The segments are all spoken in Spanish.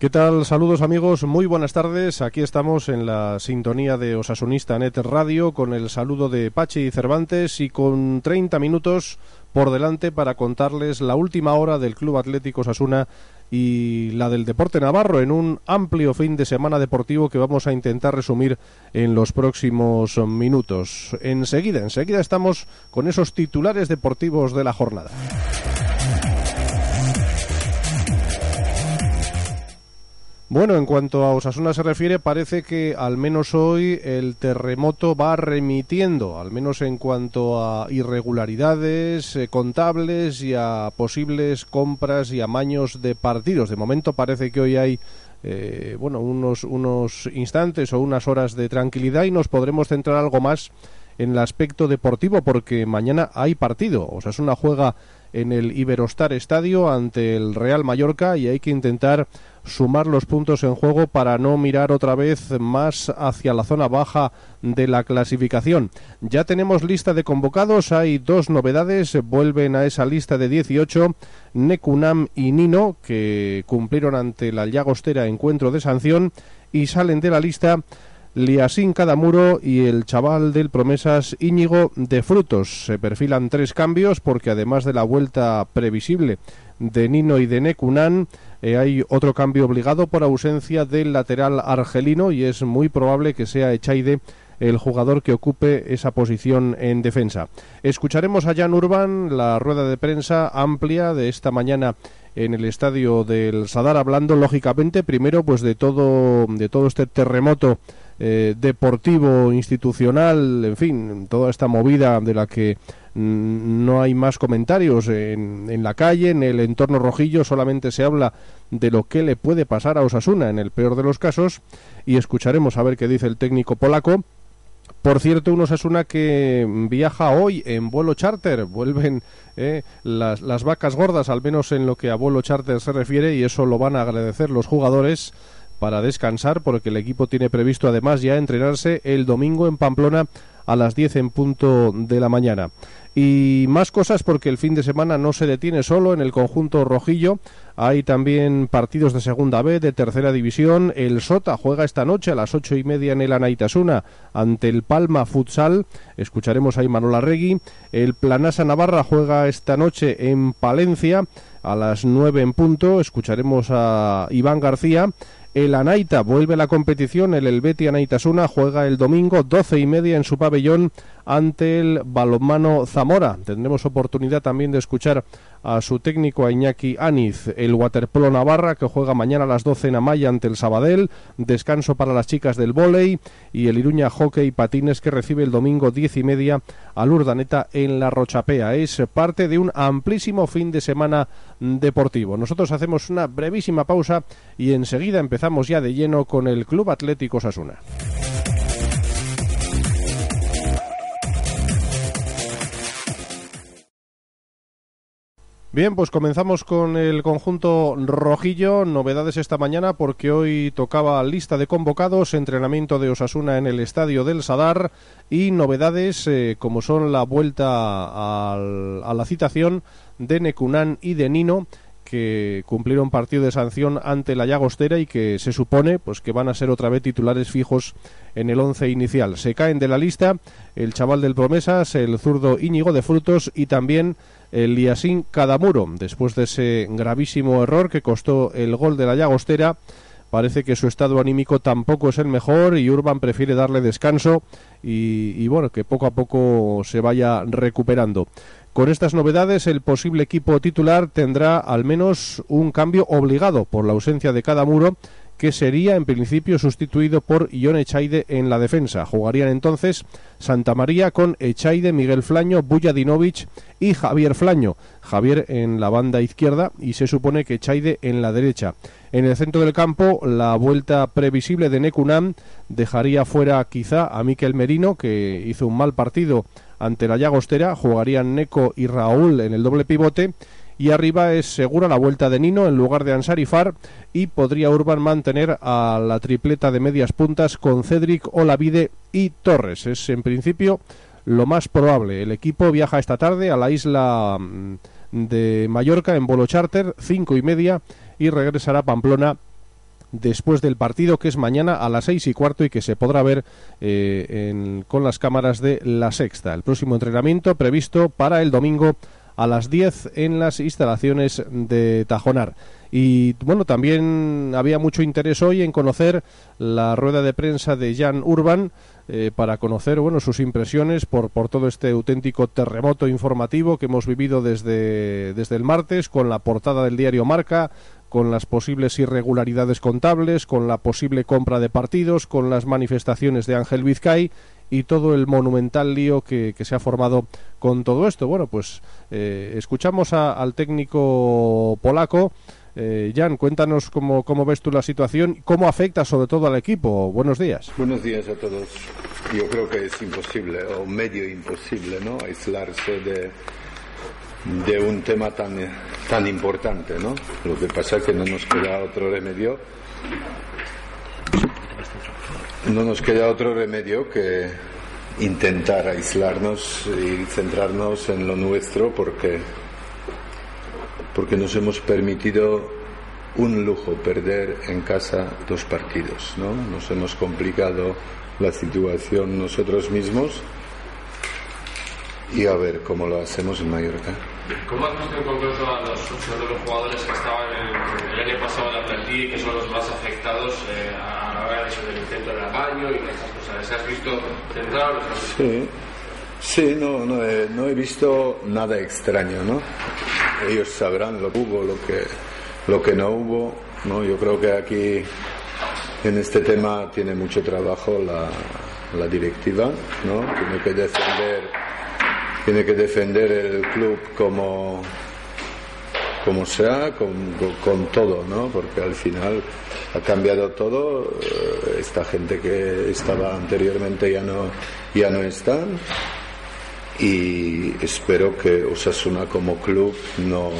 ¿Qué tal? Saludos amigos, muy buenas tardes. Aquí estamos en la sintonía de Osasunista Net Radio con el saludo de Pachi Cervantes y con 30 minutos por delante para contarles la última hora del Club Atlético Osasuna y la del deporte navarro en un amplio fin de semana deportivo que vamos a intentar resumir en los próximos minutos. Enseguida, enseguida estamos con esos titulares deportivos de la jornada. Bueno, en cuanto a Osasuna se refiere, parece que al menos hoy el terremoto va remitiendo, al menos en cuanto a irregularidades eh, contables y a posibles compras y amaños de partidos. De momento parece que hoy hay eh, bueno, unos, unos instantes o unas horas de tranquilidad y nos podremos centrar algo más en el aspecto deportivo porque mañana hay partido. Osasuna juega en el Iberostar Estadio ante el Real Mallorca y hay que intentar sumar los puntos en juego para no mirar otra vez más hacia la zona baja de la clasificación. Ya tenemos lista de convocados, hay dos novedades, vuelven a esa lista de 18 Nekunam y Nino, que cumplieron ante la Llagostera encuentro de sanción, y salen de la lista Liasín Cadamuro y el chaval del Promesas Íñigo de Frutos. Se perfilan tres cambios porque además de la vuelta previsible de Nino y de Necunan, eh, hay otro cambio obligado por ausencia del lateral argelino y es muy probable que sea Echaide el jugador que ocupe esa posición en defensa. Escucharemos a Jan Urban la rueda de prensa amplia de esta mañana en el estadio del Sadar hablando lógicamente primero pues de todo de todo este terremoto eh, deportivo institucional en fin toda esta movida de la que no hay más comentarios en, en, la calle, en el entorno rojillo, solamente se habla de lo que le puede pasar a Osasuna en el peor de los casos y escucharemos a ver qué dice el técnico polaco. Por cierto, un Osasuna que viaja hoy en vuelo charter, vuelven eh, las, las vacas gordas, al menos en lo que a vuelo charter se refiere, y eso lo van a agradecer los jugadores para descansar, porque el equipo tiene previsto además ya entrenarse el domingo en Pamplona a las 10 en punto de la mañana. Y más cosas porque el fin de semana no se detiene solo en el conjunto rojillo. Hay también partidos de segunda B, de tercera división. El Sota juega esta noche a las ocho y media en el Anaitasuna ante el Palma Futsal. Escucharemos ahí Manola Regui. El Planasa Navarra juega esta noche en Palencia a las nueve en punto. Escucharemos a Iván García. El Anaita vuelve a la competición, el Elbeti Anaitasuna juega el domingo doce y media en su pabellón ante el balonmano Zamora. Tendremos oportunidad también de escuchar a su técnico a Iñaki Aniz, waterpolo Navarra que juega mañana a las 12 en Amaya ante el Sabadell, descanso para las chicas del vóley y el Iruña Hockey Patines que recibe el domingo diez y media al Urdaneta en la Rochapea. Es parte de un amplísimo fin de semana deportivo. Nosotros hacemos una brevísima pausa y enseguida empezamos ya de lleno con el Club Atlético Sasuna. Bien, pues comenzamos con el conjunto rojillo. Novedades esta mañana porque hoy tocaba lista de convocados, entrenamiento de Osasuna en el estadio del Sadar y novedades eh, como son la vuelta a la citación de Necunán y de Nino que cumplieron partido de sanción ante la Llagostera y que se supone pues que van a ser otra vez titulares fijos en el once inicial. Se caen de la lista el chaval del Promesas, el zurdo Íñigo de Frutos y también el Liasín Cadamuro, después de ese gravísimo error que costó el gol de la Llagostera. Parece que su estado anímico tampoco es el mejor y Urban prefiere darle descanso y, y bueno, que poco a poco se vaya recuperando. Con estas novedades, el posible equipo titular tendrá al menos un cambio obligado por la ausencia de cada muro que sería en principio sustituido por Ion Echaide en la defensa. Jugarían entonces Santa María con Echaide, Miguel Flaño, Bujadinovic y Javier Flaño. Javier en la banda izquierda y se supone que Echaide en la derecha. En el centro del campo, la vuelta previsible de Necunam dejaría fuera quizá a Miquel Merino, que hizo un mal partido ante la Llagostera. Jugarían Neco y Raúl en el doble pivote y arriba es segura la vuelta de Nino en lugar de Ansarifar y podría Urban mantener a la tripleta de medias puntas con Cedric, Olavide y Torres. Es en principio lo más probable. El equipo viaja esta tarde a la isla mm, de Mallorca en Bolo charter, cinco y media, y regresará a Pamplona después del partido que es mañana a las seis y cuarto y que se podrá ver eh, con las cámaras de la sexta. El próximo entrenamiento previsto para el domingo a las 10 en las instalaciones de Tajonar. Y bueno, también había mucho interés hoy en conocer la rueda de prensa de Jan Urban eh, para conocer bueno sus impresiones por, por todo este auténtico terremoto informativo que hemos vivido desde, desde el martes con la portada del diario Marca, con las posibles irregularidades contables, con la posible compra de partidos, con las manifestaciones de Ángel Vizcay y todo el monumental lío que, se ha formado con todo esto. Bueno, pues eh, escuchamos al técnico polaco. Eh, Jan, cuéntanos cómo, cómo ves tú la situación, cómo afecta sobre todo al equipo. Buenos días. Buenos días a todos. Yo creo que es imposible, o medio imposible, ¿no? Aislarse de, de un tema tan, tan importante, ¿no? Lo que pasa es que no nos queda otro remedio no nos queda otro remedio que intentar aislarnos y centrarnos en lo nuestro porque, porque nos hemos permitido un lujo perder en casa dos partidos, ¿no? Nos hemos complicado la situación nosotros mismos y a ver cómo lo hacemos en Mallorca. ¿Cómo has visto en concreto a los, de los jugadores que estaban el año pasado en la plantilla y que son los más afectados eh, a la hora del intento del apaño y esas cosas? ¿Se has visto centrados? Sí. Sí, no, no he, no he visto nada extraño, ¿no? Ellos sabrán lo que hubo, lo que, lo que no hubo, ¿no? Yo creo que aquí en este tema tiene mucho trabajo la, la directiva, ¿no? Tiene que defender tiene que defender el club como como sea, con, con, todo, ¿no? Porque al final ha cambiado todo. Eh, esta gente que estaba anteriormente ya no, ya no están. Y espero que Osasuna como club no,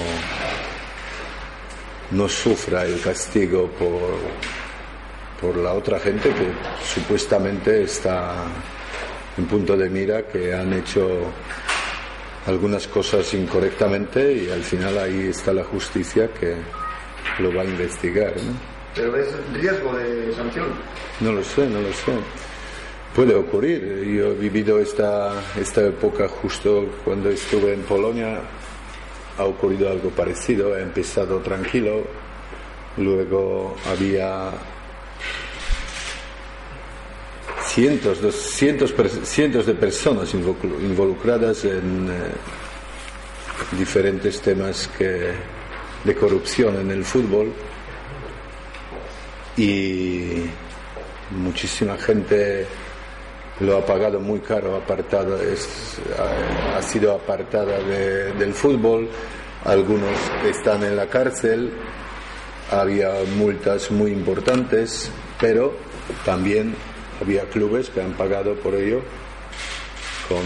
no sufra el castigo por, por la otra gente que supuestamente está en punto de mira, que han hecho algunas cosas incorrectamente y al final ahí está la justicia que lo va a investigar. ¿no? ¿Pero es riesgo de sanción? No lo sé, no lo sé. Puede ocurrir. Yo he vivido esta, esta época justo cuando estuve en Polonia. Ha ocurrido algo parecido. He empezado tranquilo. Luego había cientos, cientos, cientos de personas involucradas en eh, diferentes temas que, de corrupción en el fútbol. Y muchísima gente lo ha pagado muy caro, apartado, es, ha, sido apartada del fútbol, algunos están en la cárcel, había multas muy importantes, pero también había clubes que han pagado por ello con,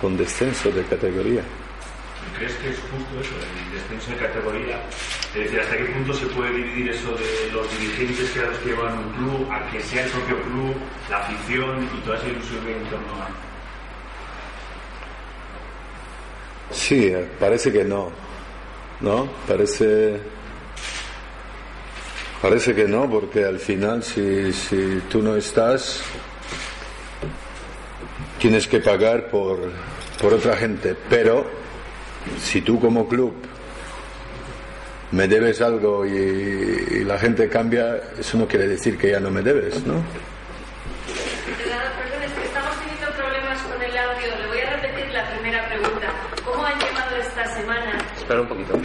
con descenso de categoría. ¿Crees que es justo eso, el descenso de categoría? Es decir, ¿hasta qué punto se puede dividir eso de los dirigentes que los llevan un club a que sea el propio club, la afición y toda esa ilusión que en torno a... Sí, parece que no. ¿No? Parece Parece que no, porque al final si, si tú no estás, tienes que pagar por, por otra gente. Pero si tú como club me debes algo y, la gente cambia, eso no quiere decir que ya no me debes, ¿no? Perdón, es que estamos teniendo problemas con el audio. Le voy a repetir la primera pregunta. ¿Cómo han llevado esta semana? Espera un poquito.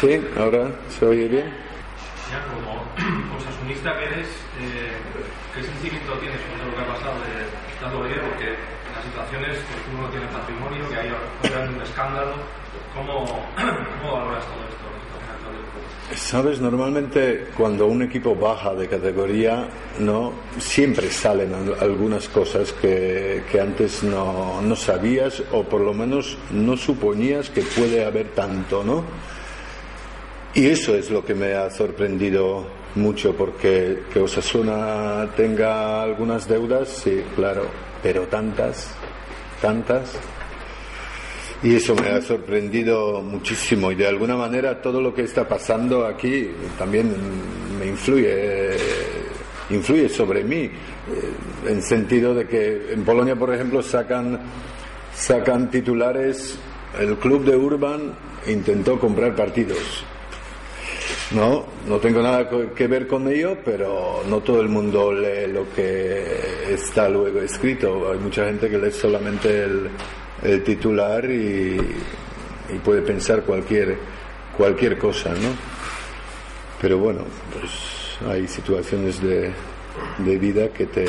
Sí, ahora se oye bien. Ya como osasunista que eres, eh, ¿qué sentimiento tienes con lo que ha pasado de tanto ayer? Porque las situaciones, pues uno no tiene patrimonio, que hay un escándalo. ¿Cómo, ¿Cómo valoras todo esto? Sabes, normalmente cuando un equipo baja de categoría, no siempre salen al- algunas cosas que, que antes no, no sabías o por lo menos no suponías que puede haber tanto, ¿no? Y eso es lo que me ha sorprendido mucho, porque que Osasuna tenga algunas deudas, sí, claro, pero tantas, tantas. Y eso me ha sorprendido muchísimo y de alguna manera todo lo que está pasando aquí también me influye, influye sobre mí, eh, en sentido de que en Polonia, por ejemplo, sacan, sacan titulares, el club de Urban intentó comprar partidos. No, no tengo nada que ver con ello, pero no todo el mundo lee lo que está luego escrito. Hay mucha gente que lee solamente el, el titular y, y puede pensar cualquier, cualquier cosa, ¿no? Pero bueno, pues hay situaciones de, de vida que te,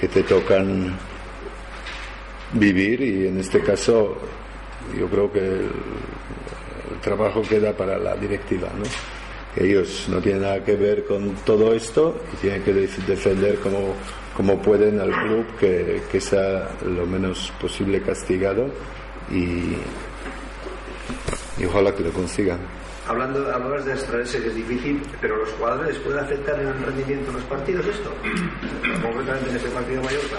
que te tocan vivir y en este caso yo creo que el, el trabajo queda para la directiva, ¿no? Ellos no tienen nada que ver con todo esto y tienen que def- defender como, como pueden al club que, que sea lo menos posible castigado y, y ojalá que lo consigan. Hablando, hablabas de extraerse que es difícil, pero los jugadores puede afectar en el rendimiento de los partidos esto, concretamente en este partido Mallorca.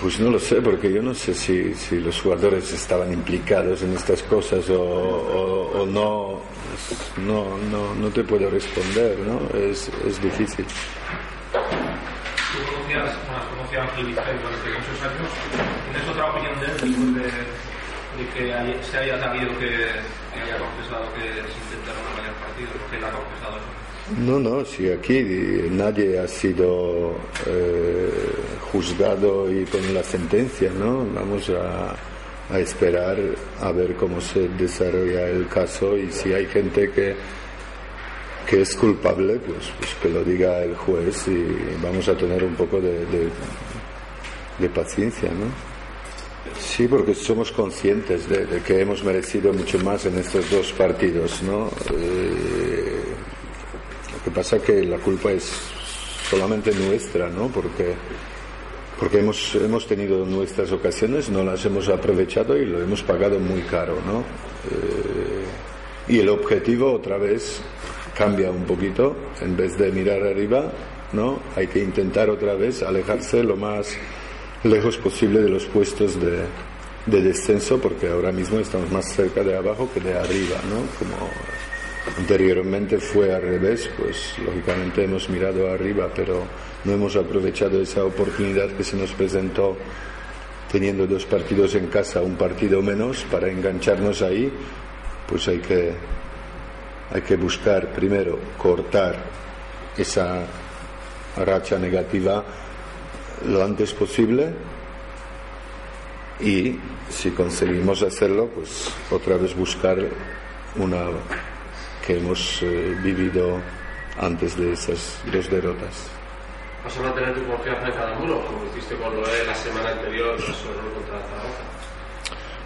Pues no lo sé, porque yo no sé si, si los jugadores estaban implicados en estas cosas o, o- o no. no. No no te puedo responder, ¿no? Es, es difícil. Tú conocías, bueno, Ángel Vizcay durante muchos años. ¿Tienes otra opinión de él de, de que hay- se haya sabido que, que haya confesado que se intentaron varios partidos? ¿Por qué él ha confesado eso? No, no, si aquí nadie ha sido eh, juzgado y con la sentencia, ¿no? Vamos a, esperar a ver cómo se desarrolla el caso y si hay gente que, que es culpable, pues, pues que lo diga el juez y vamos a tener un poco de, de, paciencia, ¿no? Sí, porque somos conscientes de, que hemos merecido mucho más en estos dos partidos, ¿no? Eh, pasa que la culpa es solamente nuestra, ¿no? Porque, porque hemos, hemos tenido nuestras ocasiones, no las hemos aprovechado y lo hemos pagado muy caro, ¿no? Eh, y el objetivo otra vez cambia un poquito, en vez de mirar arriba, ¿no? Hay que intentar otra vez alejarse lo más lejos posible de los puestos de, de descenso, porque ahora mismo estamos más cerca de abajo que de arriba, ¿no? Como anteriormente fue al revés, pues lógicamente hemos mirado arriba, pero no hemos aprovechado esa oportunidad que se nos presentó teniendo dos partidos en casa, un partido menos, para engancharnos ahí, pues hay que, hay que buscar primero cortar esa racha negativa lo antes posible y si conseguimos hacerlo, pues otra vez buscar una que hemos eh, vivido antes de esas dos derrotas. ¿Vas a mantener tu confianza en cada muro, como hiciste con Loé la semana anterior solo contra Zaragoza?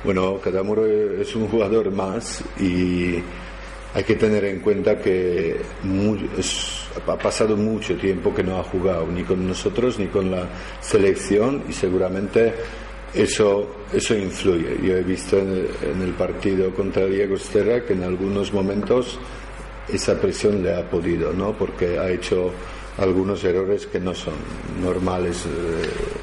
Bueno, Cadamuro es un jugador más y hay que tener en cuenta que mu- es- ha pasado mucho tiempo que no ha jugado ni con nosotros ni con la selección y seguramente eso, eso influye. Yo he visto en el, partido contra Diego Esterra que en algunos momentos esa presión le ha podido, ¿no? Porque ha hecho algunos errores que no son normales. eh,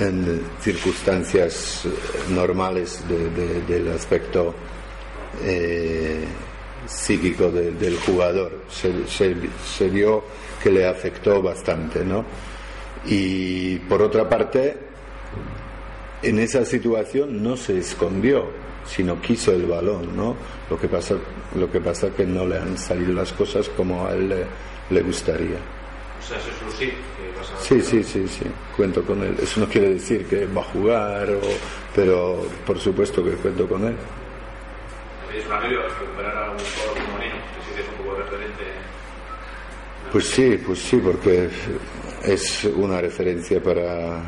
en circunstancias eh, normales de- de- del aspecto eh, psíquico de- del jugador. Se- se vio que le afectó bastante, ¿no? Y por otra parte, en esa situación no se escondió, sino quiso el balón, ¿no? Lo que pasa, lo que pasa que no le han salido las cosas como a él le, le gustaría. O sea, eso es un sí. que vas a- Sí, sí, sí, sí, cuento con él. Eso no quiere decir que va a jugar, o- pero por supuesto que cuento con él. Es un alivio recuperar a un jugador como Nino, que sí que es un poco referente. Pues sí, pues sí, porque es una referencia para,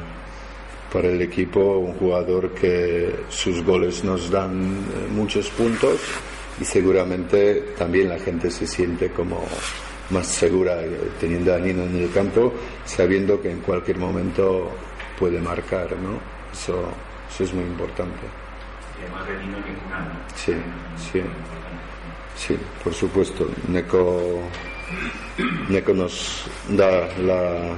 para el equipo, un jugador que sus goles nos dan eh, muchos puntos y seguramente también la gente se siente como más segura eh, teniendo a Nino en el campo, sabiendo que en cualquier momento puede marcar, ¿no? Eso, eso es muy importante. Y además de Nino que. Sí, sí. Sí, por supuesto. Neko, Neko nos da la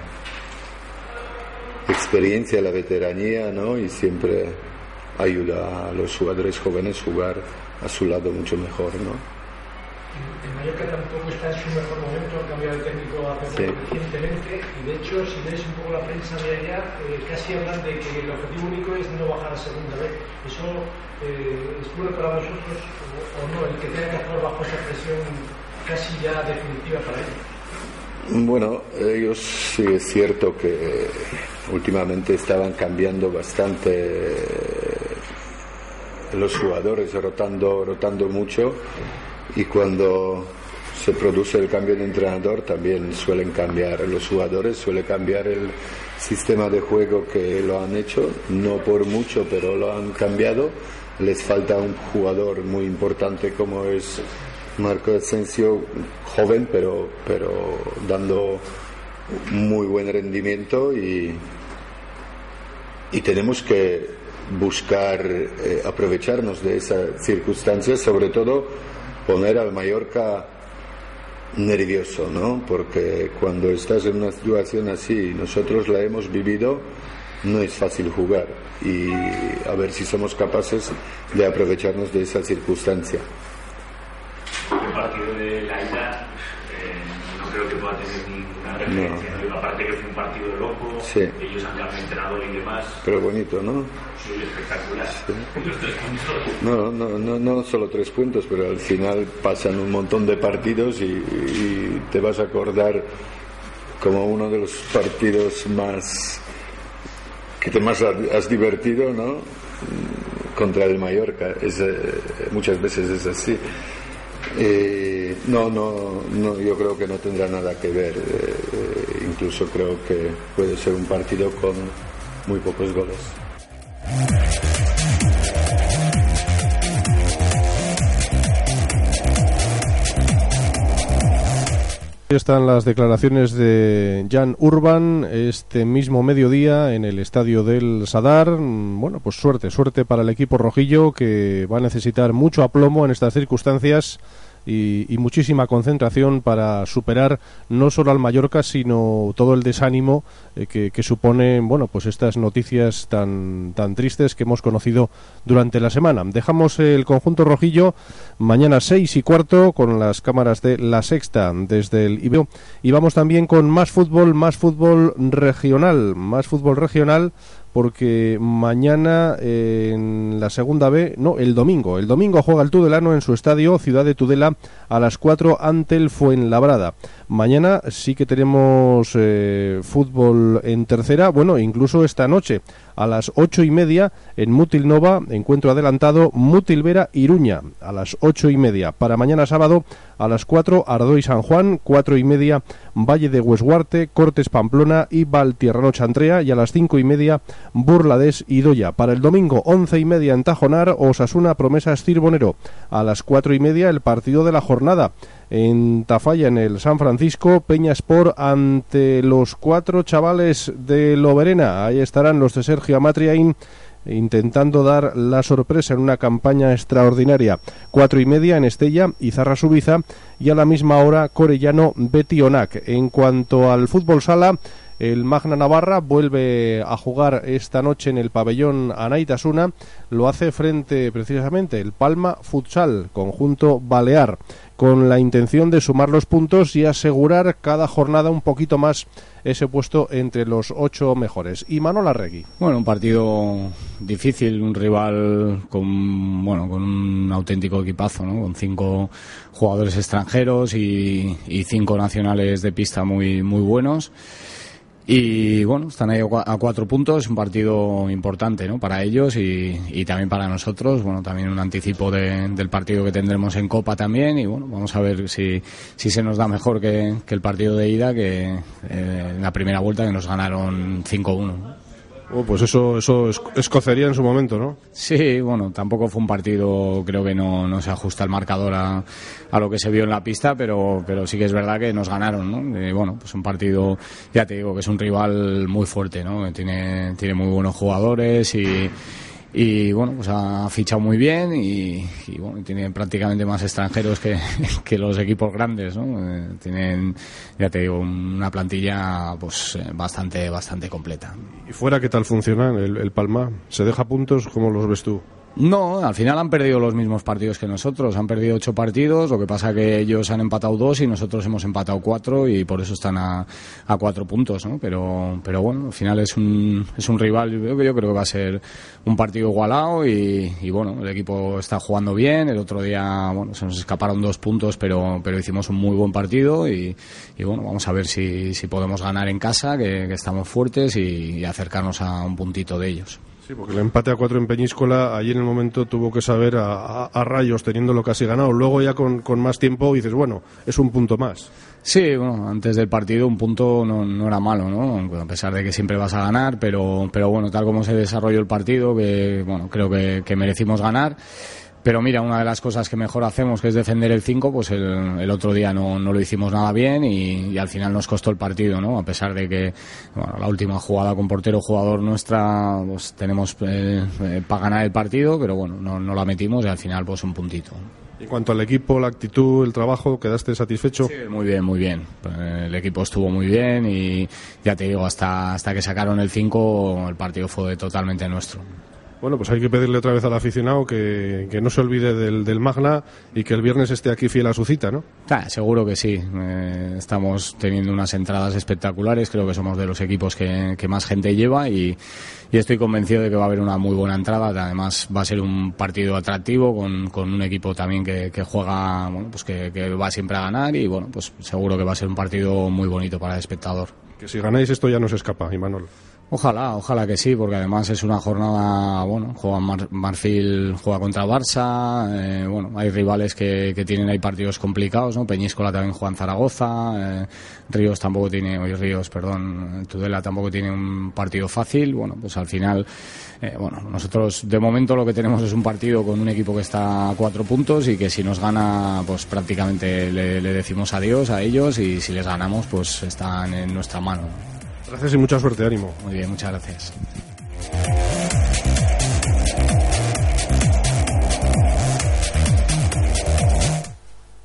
experiencia, la veteranía, ¿no? Y siempre ayuda a los jugadores jóvenes a jugar a su lado mucho mejor, ¿no? El Mallorca tampoco está en su mejor momento, ha cambiado de técnico hace Sí. recientemente y de hecho si lees un poco la prensa de allá, eh, casi hablan de que el objetivo único es no bajar a segunda vez. ¿Eso eh, es bueno para vosotros o, o no? El que tenga que actuar bajo esa presión casi ya definitiva para ellos. Bueno, ellos sí es cierto que últimamente estaban cambiando bastante eh, los jugadores, rotando, rotando mucho y cuando se produce el cambio de entrenador también suelen cambiar los jugadores, suele cambiar el sistema de juego que lo han hecho, no por mucho, pero lo han cambiado. Les falta un jugador muy importante como es Marco Asensio, joven, pero, pero dando muy buen rendimiento y, y tenemos que buscar eh, aprovecharnos de esa circunstancia, sobre todo poner al Mallorca nervioso, ¿no? Porque cuando estás en una situación así, nosotros la hemos vivido, no es fácil jugar y a ver si somos capaces de aprovecharnos de esa circunstancia. Partido de la ida eh, no creo que pueda tener ninguna referencia. ¿no? Y Aparte que fue un partido loco, Sí. ellos han cambiado entrenador y demás, Pero bonito, ¿no? sí, espectacular. Los tres puntos. No, no, no, no solo tres puntos, pero al final pasan un montón de partidos y, y te vas a acordar como uno de los partidos más que te más has divertido, ¿no? Contra el Mallorca. Es, eh, muchas veces es así. Eh, no, no, no, yo creo que no tendrá nada que ver. eh, eh, incluso creo que puede ser un partido con muy pocos goles. Están las declaraciones de Jan Urban este mismo mediodía en el estadio del Sadar. Mm, Bueno, pues suerte, suerte para el equipo rojillo que va a necesitar mucho aplomo en estas circunstancias y, muchísima concentración para superar no solo al Mallorca, sino todo el desánimo eh, que, que suponen, bueno, pues estas noticias tan, tan tristes que hemos conocido durante la semana. Dejamos el conjunto rojillo mañana seis y cuarto con las cámaras de La Sexta desde el IBEO y vamos también con más fútbol, más fútbol regional, más fútbol regional porque mañana eh, en la segunda B, no, el domingo, el domingo juega el Tudelano en su estadio Ciudad de Tudela a las 4 ante el Fuenlabrada. Mañana sí que tenemos eh, fútbol en tercera, bueno, incluso esta noche a las ocho y media en Mutil Nova, encuentro adelantado Mutil Vera Iruña a las ocho y media. Para mañana sábado a las 4 Ardoy San Juan, cuatro y media Valle de Huesguarte, Cortes Pamplona y Valtierrano Chantrea y a las cinco y media Burlades y Doya. Para el domingo once y media en Tajonar, Osasuna Promesas Cirbonero. A las cuatro y media el partido de la jornada en Tafalla, en el San Francisco, Peña Sport ante los cuatro chavales de Loberena. Ahí estarán los de Sergio Amatriain intentando dar la sorpresa en una campaña extraordinaria. Cuatro y media en Estella y Zarra Subiza y a la misma hora Corellano Betty Onac. En cuanto al fútbol sala, El Magna Navarra vuelve a jugar esta noche en el pabellón Anaitasuna. Lo hace frente precisamente el Palma Futsal, conjunto balear, con la intención de sumar los puntos y asegurar cada jornada un poquito más ese puesto entre los ocho mejores. Y Manola Regui. Bueno, un partido difícil, un rival con, bueno, con un auténtico equipazo, ¿no? con cinco jugadores extranjeros y, y cinco nacionales de pista muy, muy buenos. Y bueno, están ahí a cuatro puntos, un partido importante ¿no? para ellos y, también para nosotros. Bueno, también un anticipo de, del partido que tendremos en Copa también. Y bueno, vamos a ver si, si se nos da mejor que, el partido de ida, que eh, la primera vuelta que nos ganaron 5-1. Oh, pues eso, eso es- escocería en su momento, ¿no? Sí, bueno, tampoco fue un partido, creo que no, no se ajusta el marcador a, a lo que se vio en la pista, pero, pero sí que es verdad que nos ganaron, ¿no? Eh, bueno, pues un partido, ya te digo, que es un rival muy fuerte, ¿no? Tiene, tiene muy buenos jugadores y, y bueno, pues ha fichado muy bien y, y, bueno, tiene prácticamente más extranjeros que, que los equipos grandes, ¿no? Eh, tienen, ya te digo, una plantilla pues eh, bastante, bastante completa. Y fuera, ¿qué tal funciona el, el Palma? ¿Se deja puntos? ¿Cómo los ves tú? No, al final han perdido los mismos partidos que nosotros. Han perdido ocho partidos, lo que pasa que ellos han empatado dos y nosotros hemos empatado cuatro y por eso están a, cuatro puntos, ¿no? Pero, pero bueno, al final es un, es un rival, que- yo creo que va a ser un partido igualado y, y bueno, el equipo está jugando bien. El otro día, bueno, se nos escaparon dos puntos, pero, pero hicimos un muy buen partido y, bueno, vamos a ver si, si podemos ganar en casa, que, estamos fuertes y acercarnos a un puntito de ellos. Sí, porque el empate a cuatro en Peñíscola, allí en el momento tuvo que saber a, a- a rayos teniéndolo casi ganado. Luego ya con, con más tiempo dices, bueno, es un punto más. Sí, bueno, antes del partido un punto no, no era malo, ¿no? A pesar de que siempre vas a ganar, pero, pero bueno, tal como se desarrolló el partido, que bueno, creo que, que merecimos ganar. Pero mira, una de las cosas que mejor hacemos, que es defender el 5, pues el, el otro día no, no lo hicimos nada bien y, y al final nos costó el partido, ¿no? A pesar de que bueno, la última jugada con portero jugador nuestra, pues tenemos eh, eh, para ganar el partido, pero bueno, no, no la metimos y al final pues un puntito. En cuanto al equipo, la actitud, el trabajo, ¿quedaste satisfecho? Muy bien, muy bien. Eh, El equipo estuvo muy bien y ya te digo, hasta, hasta que sacaron el 5 el partido fue totalmente nuestro. Bueno, pues hay que pedirle otra vez al aficionado que, que no se olvide del, del Magna y que el viernes esté aquí fiel a su cita, ¿no? Ah, seguro que sí. Eh, estamos teniendo unas entradas espectaculares. Creo que somos de los equipos que, que más gente lleva y, y estoy convencido de que va a haber una muy buena entrada. Además, va a ser un partido atractivo con, con un equipo también que, que juega, bueno, pues que, que va siempre a ganar y bueno, pues seguro que va a ser un partido muy bonito para el espectador. Que si ganáis esto ya no se escapa, Imanol. Ojalá, ojalá que sí, porque además es una jornada, bueno, juega Mar- Marfil, juega contra Barça, eh, bueno, hay rivales que, que tienen ahí partidos complicados, ¿no? Peñíscola también juega en Zaragoza, eh, Ríos tampoco tiene, oye, Ríos, perdón, Tudela tampoco tiene un partido fácil, bueno, pues al final, eh, bueno, nosotros de momento lo que tenemos es un partido con un equipo que está a cuatro puntos y que si nos gana, pues prácticamente le, le decimos adiós a ellos y si les ganamos, pues están en nuestra mano. Gracias y mucha suerte, ánimo. Muy bien, muchas gracias.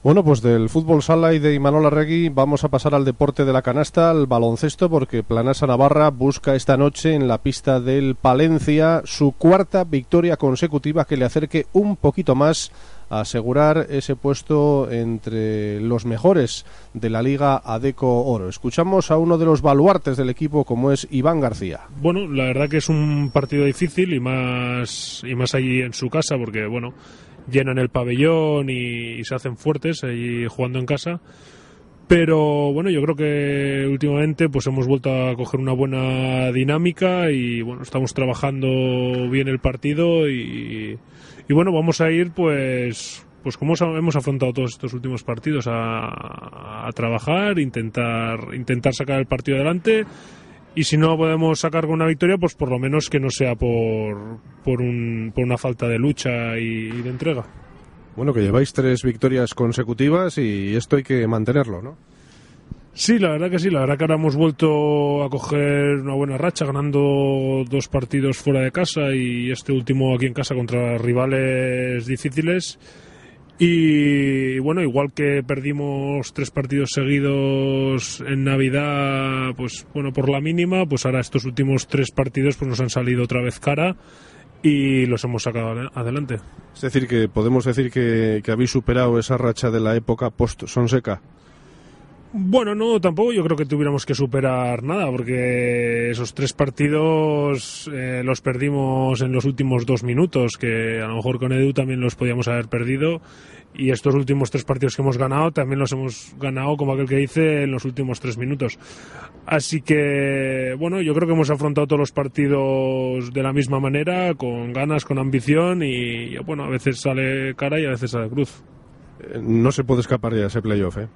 Bueno, pues del fútbol sala y de Imanol Arregui vamos a pasar al deporte de la canasta, al baloncesto, porque Planasa Navarra busca esta noche en la pista del Palencia su cuarta victoria consecutiva que le acerque un poquito más asegurar ese puesto entre los mejores de la Liga Adeco Oro. Escuchamos a uno de los baluartes del equipo como es Iván García. Bueno, la verdad que es un partido difícil y más y más allí en su casa porque bueno, llenan el pabellón y, y se hacen fuertes allí jugando en casa. Pero bueno, yo creo que últimamente pues hemos vuelto a coger una buena dinámica y bueno, estamos trabajando bien el partido y, y bueno, vamos a ir pues pues como hemos- afrontado todos estos últimos partidos a, a trabajar, intentar intentar sacar el partido adelante y si no podemos sacar con una victoria, pues por lo menos que no sea por, por, un, por una falta de lucha y, y de entrega. Bueno, que lleváis tres victorias consecutivas y esto hay que mantenerlo, ¿no? Sí, la verdad que sí, la verdad que ahora hemos vuelto a coger una buena racha, ganando dos partidos fuera de casa y este último aquí en casa contra rivales difíciles. Y bueno, igual que perdimos tres partidos seguidos en Navidad, pues bueno, por la mínima, pues ahora estos últimos tres partidos pues nos han salido otra vez cara y los hemos sacado adelante. Es decir, que podemos decir que, que habéis superado esa racha de la época post-Sonseca. Bueno, no, tampoco yo creo que tuviéramos que superar nada, porque esos tres partidos eh, los perdimos en los últimos dos minutos, que a lo mejor con Edu también los podíamos haber perdido, y estos últimos tres partidos que hemos ganado también los hemos ganado, como aquel que dice, en los últimos tres minutos. Así que, bueno, yo creo que hemos afrontado todos los partidos de la misma manera, con ganas, con ambición, y bueno, a veces sale cara y a veces sale cruz. Eh, no se puede escapar ya ese playoff, ¿eh?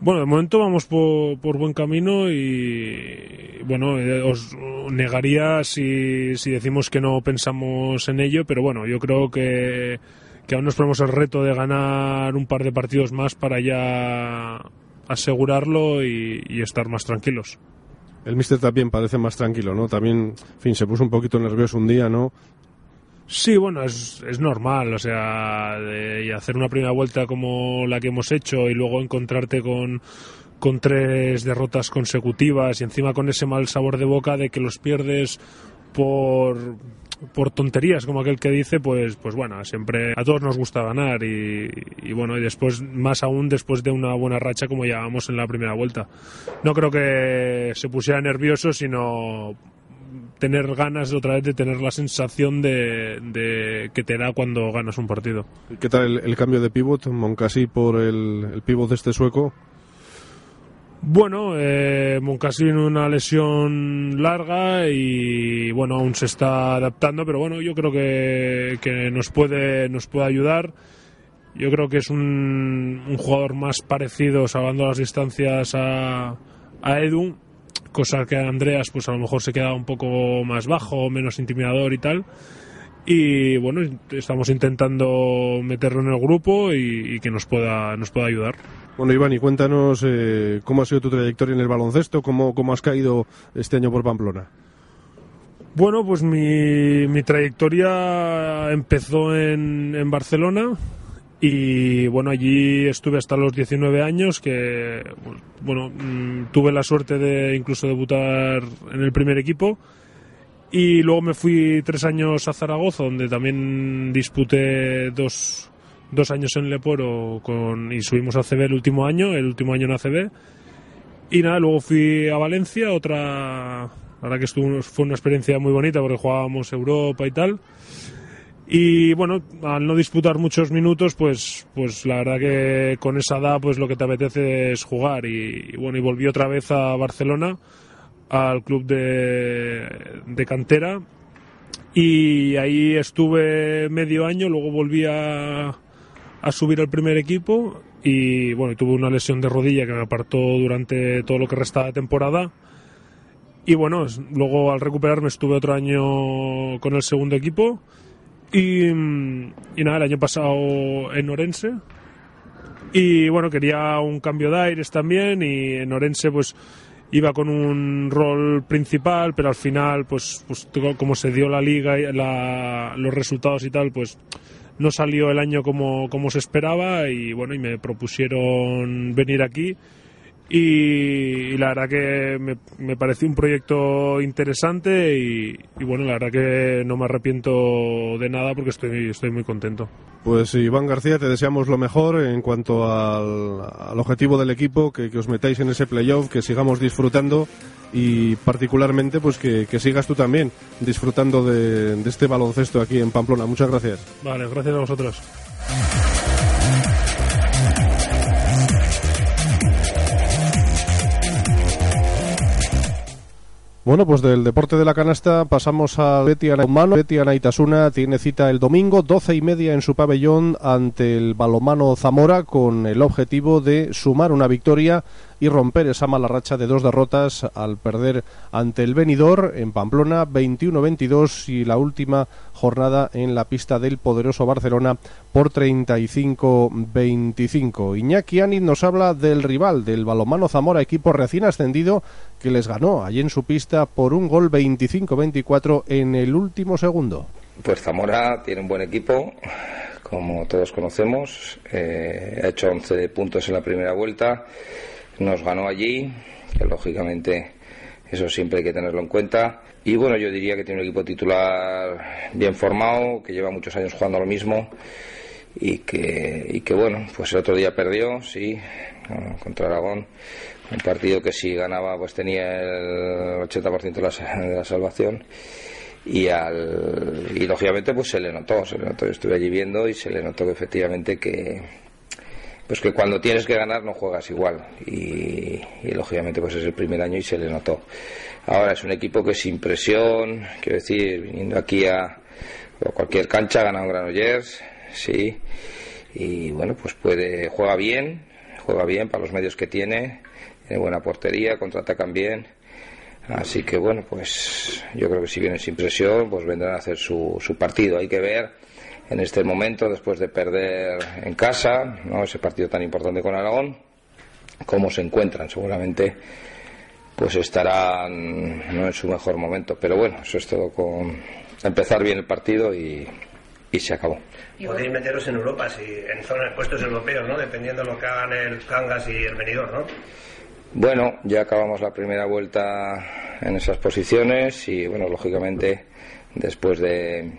Bueno, de momento vamos por, buen camino y bueno, eh, os negaría si, decimos que no pensamos en ello, pero bueno, yo creo que, que aún nos ponemos el reto de ganar un par de partidos más para ya asegurarlo y, y estar más tranquilos. El míster también parece más tranquilo, ¿no? También, en fin, se puso un poquito nervioso un día, ¿no? Sí, bueno, es, normal, o sea, de, hacer una primera vuelta como la que hemos hecho y luego encontrarte con, con tres derrotas consecutivas y encima con ese mal sabor de boca de que los pierdes por, por tonterías, como aquel que dice, pues, pues bueno, siempre a todos nos gusta ganar y, y, bueno, y después, más aún después de una buena racha como llevamos en la primera vuelta. No creo que se pusiera nervioso, sino tener ganas otra vez de tener la sensación de, que te da cuando ganas un partido. ¿Qué tal el, cambio de pivot, Moncasi por el, el pivot de este sueco? Bueno, eh, Moncasi en una lesión larga y bueno, aún se está adaptando, pero bueno, yo creo que, que nos puede nos puede ayudar. Yo creo que es un, un jugador más parecido, salvando las distancias a, a Edu, cosa que Andreas pues a lo mejor se queda un poco más bajo, menos intimidador y tal. Y bueno, estamos intentando meterlo en el grupo y, que nos pueda, nos pueda ayudar. Bueno, Iván, y cuéntanos eh, cómo ha sido tu trayectoria en el baloncesto, cómo, cómo has caído este año por Pamplona. Bueno, pues mi, mi trayectoria empezó en, en Barcelona, y bueno, allí estuve hasta los 19 años, que bueno, mm, tuve la suerte de incluso debutar en el primer equipo. Y luego me fui tres años a Zaragoza, donde también disputé dos, dos años en Leporo con, y subimos a CB el último año, el último año en ACB. Y nada, luego fui a Valencia, otra, la verdad que estuvo, fue una experiencia muy bonita porque jugábamos Europa y tal. Y bueno, al no disputar muchos minutos, pues, pues la verdad que con esa edad, pues lo que te apetece es jugar. Y, bueno, y volví otra vez a Barcelona, al club de, cantera. Y ahí estuve medio año, luego volví a, a subir al primer equipo. Y bueno, tuve una lesión de rodilla que me apartó durante todo lo que restaba de temporada. Y bueno, luego al recuperarme estuve otro año con el segundo equipo y, nada, el año pasado en Orense. Y bueno, quería un cambio de aires también. Y en Orense, pues iba con un rol principal, pero al final, pues, pues como se dio la liga y los resultados y tal, pues no salió el año como, como se esperaba. Y bueno, y me propusieron venir aquí y, la verdad que me, me, pareció un proyecto interesante y, bueno, la verdad que no me arrepiento de nada porque estoy, estoy muy contento. Pues Iván García, te deseamos lo mejor en cuanto al, al objetivo del equipo, que, que, os metáis en ese playoff, que sigamos disfrutando y particularmente pues que, que sigas tú también disfrutando de, de este baloncesto aquí en Pamplona. Muchas gracias. Vale, gracias a vosotros. Bueno, pues del deporte de la canasta pasamos al Betty Humano. Betty Anaitasuna tiene cita el domingo, doce y media en su pabellón ante el balomano Zamora con el objetivo de sumar una victoria y romper esa mala racha de dos derrotas al perder ante el Benidor en Pamplona 21-22 y la última jornada en la pista del poderoso Barcelona por 35-25. Iñaki Anid nos habla del rival del balomano Zamora, equipo recién ascendido que les ganó allí en su pista por un gol 25-24 en el último segundo. Pues Zamora tiene un buen equipo como todos conocemos. Eh, ha hecho 11 puntos en la primera vuelta, nos ganó allí, que lógicamente eso siempre hay que tenerlo en cuenta. Y bueno, yo diría que tiene un equipo titular bien formado, que lleva muchos años jugando lo mismo y que, y que bueno, pues el otro día perdió, sí, contra Aragón, un partido que si ganaba pues tenía el 80% de la, de la salvación. Y al y lógicamente pues se le notó, se le notó, yo estuve allí viendo y se le notó que efectivamente que pues que cuando tienes que ganar no juegas igual y, lógicamente pues es el primer año y se le notó. Ahora es un equipo que sin presión, quiero decir, viniendo aquí a, cualquier cancha, ha ganado Granollers, sí, y bueno, pues puede, juega bien, juega bien para los medios que tiene, tiene buena portería, contraatacan bien. Así que bueno, pues yo creo que si vienen sin presión, pues vendrán a hacer su, su partido. Hay que ver en este momento, después de perder en casa, ¿no? ese partido tan importante con Aragón, cómo se encuentran. Seguramente pues estarán no en su mejor momento. Pero bueno, eso es todo con empezar bien el partido y, y se acabó. Podéis meteros en Europa, si, en zonas puestos europeos, ¿no? Dependiendo de lo que hagan el Cangas y el Benidorm, ¿no? Bueno, ya acabamos la primera vuelta en esas posiciones y, bueno, lógicamente, después de,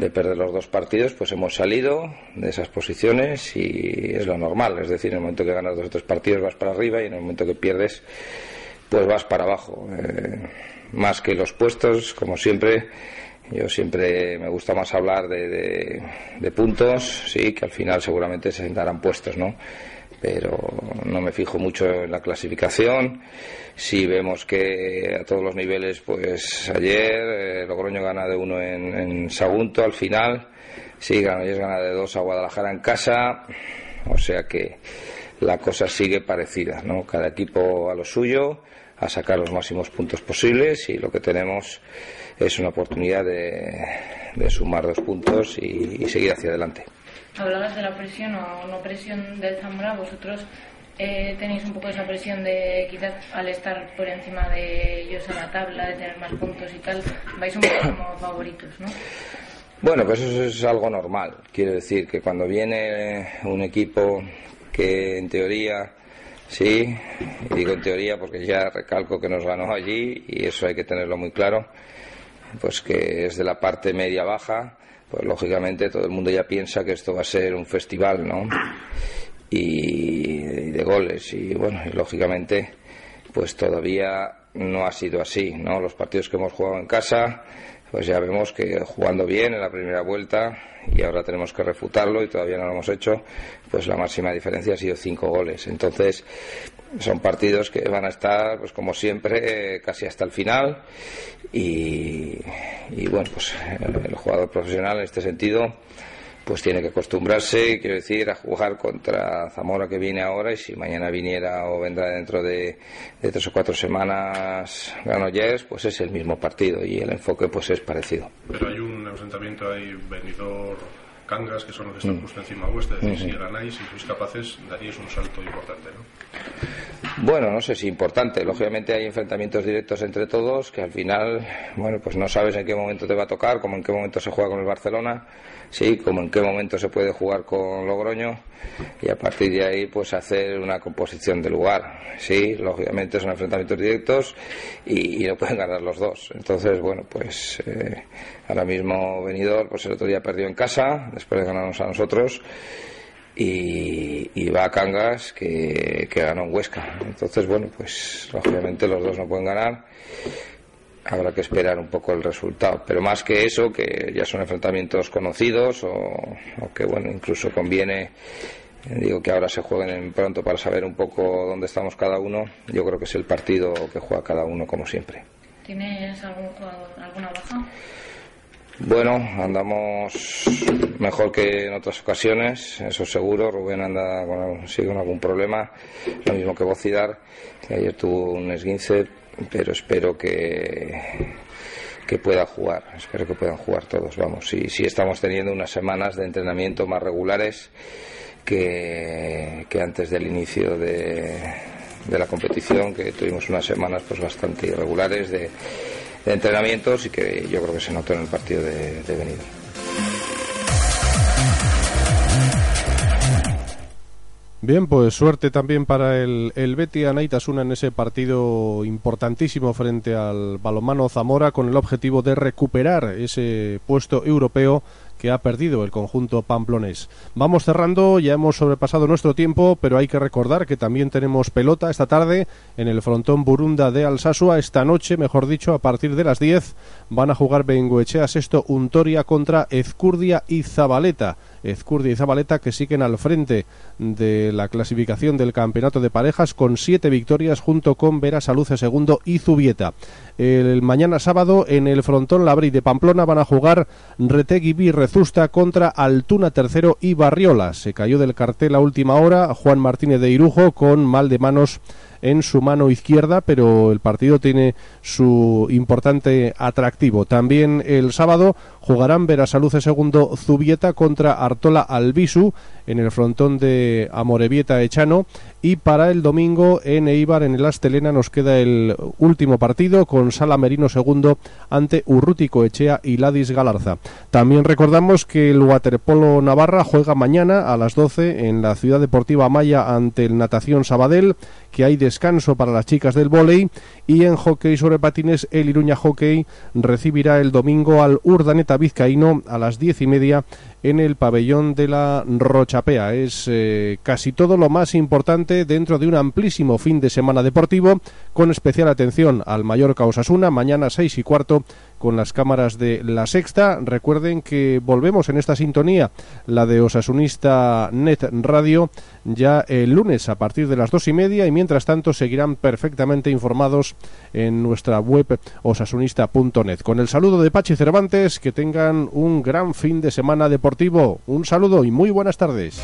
de perder los dos partidos, pues hemos salido de esas posiciones y es lo normal. Es decir, en el momento que ganas dos o tres partidos vas para arriba y en el momento que pierdes, pues vas para abajo. Eh, más que los puestos, como siempre, yo siempre me gusta más hablar de, de, de, puntos, sí, que al final seguramente se sentarán puestos, ¿no? Pero no me fijo mucho en la clasificación. Si vemos que a todos los niveles, pues ayer eh, Logroño gana de uno en, Sagunto al final, sí, Granollers gana de dos a Guadalajara en casa, o sea que la cosa sigue parecida, ¿no? Cada equipo a lo suyo, a sacar los máximos puntos posibles y lo que tenemos es una oportunidad de, de sumar dos puntos y, seguir hacia adelante. Hablabas de la presión o no presión del Zamora, vosotros eh, tenéis un poco esa presión de quizás al estar por encima de ellos a la tabla, de tener más puntos y tal, vais un poco como favoritos, ¿no? Bueno, pues eso es algo normal. Quiero decir que cuando viene un equipo que en teoría Sí, y digo en teoría porque ya recalco que nos ganó allí y eso hay que tenerlo muy claro, pues que es de la parte media baja, pues lógicamente todo el mundo ya piensa que esto va a ser un festival, ¿no? Y, de goles y bueno, y lógicamente pues todavía no ha sido así, ¿no? Los partidos que hemos jugado en casa, pues ya vemos que jugando bien en la primera vuelta y ahora tenemos que refutarlo y todavía no lo hemos hecho, pues la máxima diferencia ha sido cinco goles. Entonces, son partidos que van a estar, pues como siempre, casi hasta el final y, y bueno, pues el jugador profesional en este sentido pues tiene que acostumbrarse, quiero decir, a jugar contra Zamora que viene ahora y si mañana viniera o vendrá dentro de, tres o cuatro semanas Granollers, pues es el mismo partido y el enfoque pues es parecido. Pero hay un enfrentamiento ahí, Benidorm Cangas, que son los que están mm. justo encima vuestra, es decir, mm -hmm. si ganáis, si sois capaces, daríais un salto importante, ¿no? Bueno, no sé si importante. Lógicamente hay enfrentamientos directos entre todos que al final, bueno, pues no sabes en qué momento te va a tocar, como en qué momento se juega con el Barcelona, sí, como en qué momento se puede jugar con Logroño y a partir de ahí pues hacer una composición de lugar, sí, lógicamente son enfrentamientos directos y, y no pueden ganar los dos. Entonces, bueno, pues eh, ahora mismo venidor, pues el otro día perdió en casa, después de ganarnos a nosotros y, va a Cangas que, que ganó en Huesca. Entonces, bueno, pues lógicamente los dos no pueden ganar. Habrá que esperar un poco el resultado. Pero más que eso, que ya son enfrentamientos conocidos o, o que, bueno, incluso conviene digo que ahora se jueguen pronto para saber un poco dónde estamos cada uno. Yo creo que es el partido que juega cada uno como siempre. ¿Tienes algún jugador, alguna baja? Bueno, andamos mejor que en otras ocasiones, eso seguro. Rubén anda con, sí, con algún problema, lo mismo que Bocidar, que ayer tuvo un esguince, pero espero que, que pueda jugar. Espero que puedan jugar todos. Vamos, sí, sí estamos teniendo unas semanas de entrenamiento más regulares que, que antes del inicio de, de la competición, que tuvimos unas semanas pues bastante irregulares de de entrenamientos y que yo creo que se notó en el partido de, venida. Bien, pues suerte también para el, el Betty Anaitasuna en ese partido importantísimo frente al balomano Zamora con el objetivo de recuperar ese puesto europeo que ha perdido el conjunto pamplonés. Vamos cerrando, ya hemos sobrepasado nuestro tiempo, pero hay que recordar que también tenemos pelota esta tarde en el frontón Burunda de Alsasua. Esta noche, mejor dicho, a partir de las 10 van a jugar Benguechea Sexto Untoria contra Ezcurdia y Zabaleta. Ezcurdia y Zabaleta que siguen al frente de la clasificación del campeonato de parejas con siete victorias junto con Vera Saluce segundo y Zubieta. El mañana sábado en el frontón Labri de Pamplona van a jugar Retegui Rezusta contra Altuna tercero y Barriola. Se cayó del cartel a última hora Juan Martínez de Irujo con mal de manos en su mano izquierda, pero el partido tiene su importante atractivo. También el sábado jugarán Verasaluce segundo Zubieta contra Artola Albisu en el frontón de Amorebieta Echano y para el domingo en Eibar en el Astelena nos queda el último partido con Sala Merino segundo ante Urrutico Echea y Ladis Galarza. También recordamos que el Waterpolo Navarra juega mañana a las 12 en la Ciudad Deportiva Maya ante el Natación Sabadell que hay descanso para las chicas del vóley y en hockey sobre patines el Iruña Hockey recibirá el domingo al Urdaneta Vizcaíno a las diez y media en el pabellón de la Rochapea. Es eh, casi todo lo más importante dentro de un amplísimo fin de semana deportivo, con especial atención al Mallorca Osasuna, mañana seis y cuarto con las cámaras de la sexta. Recuerden que volvemos en esta sintonía, la de Osasunista Net Radio, ya el lunes a partir de las dos y media y mientras tanto seguirán perfectamente informados en nuestra web osasunista.net. Con el saludo de Pachi Cervantes, que tengan un gran fin de semana deportivo. Un saludo y muy buenas tardes.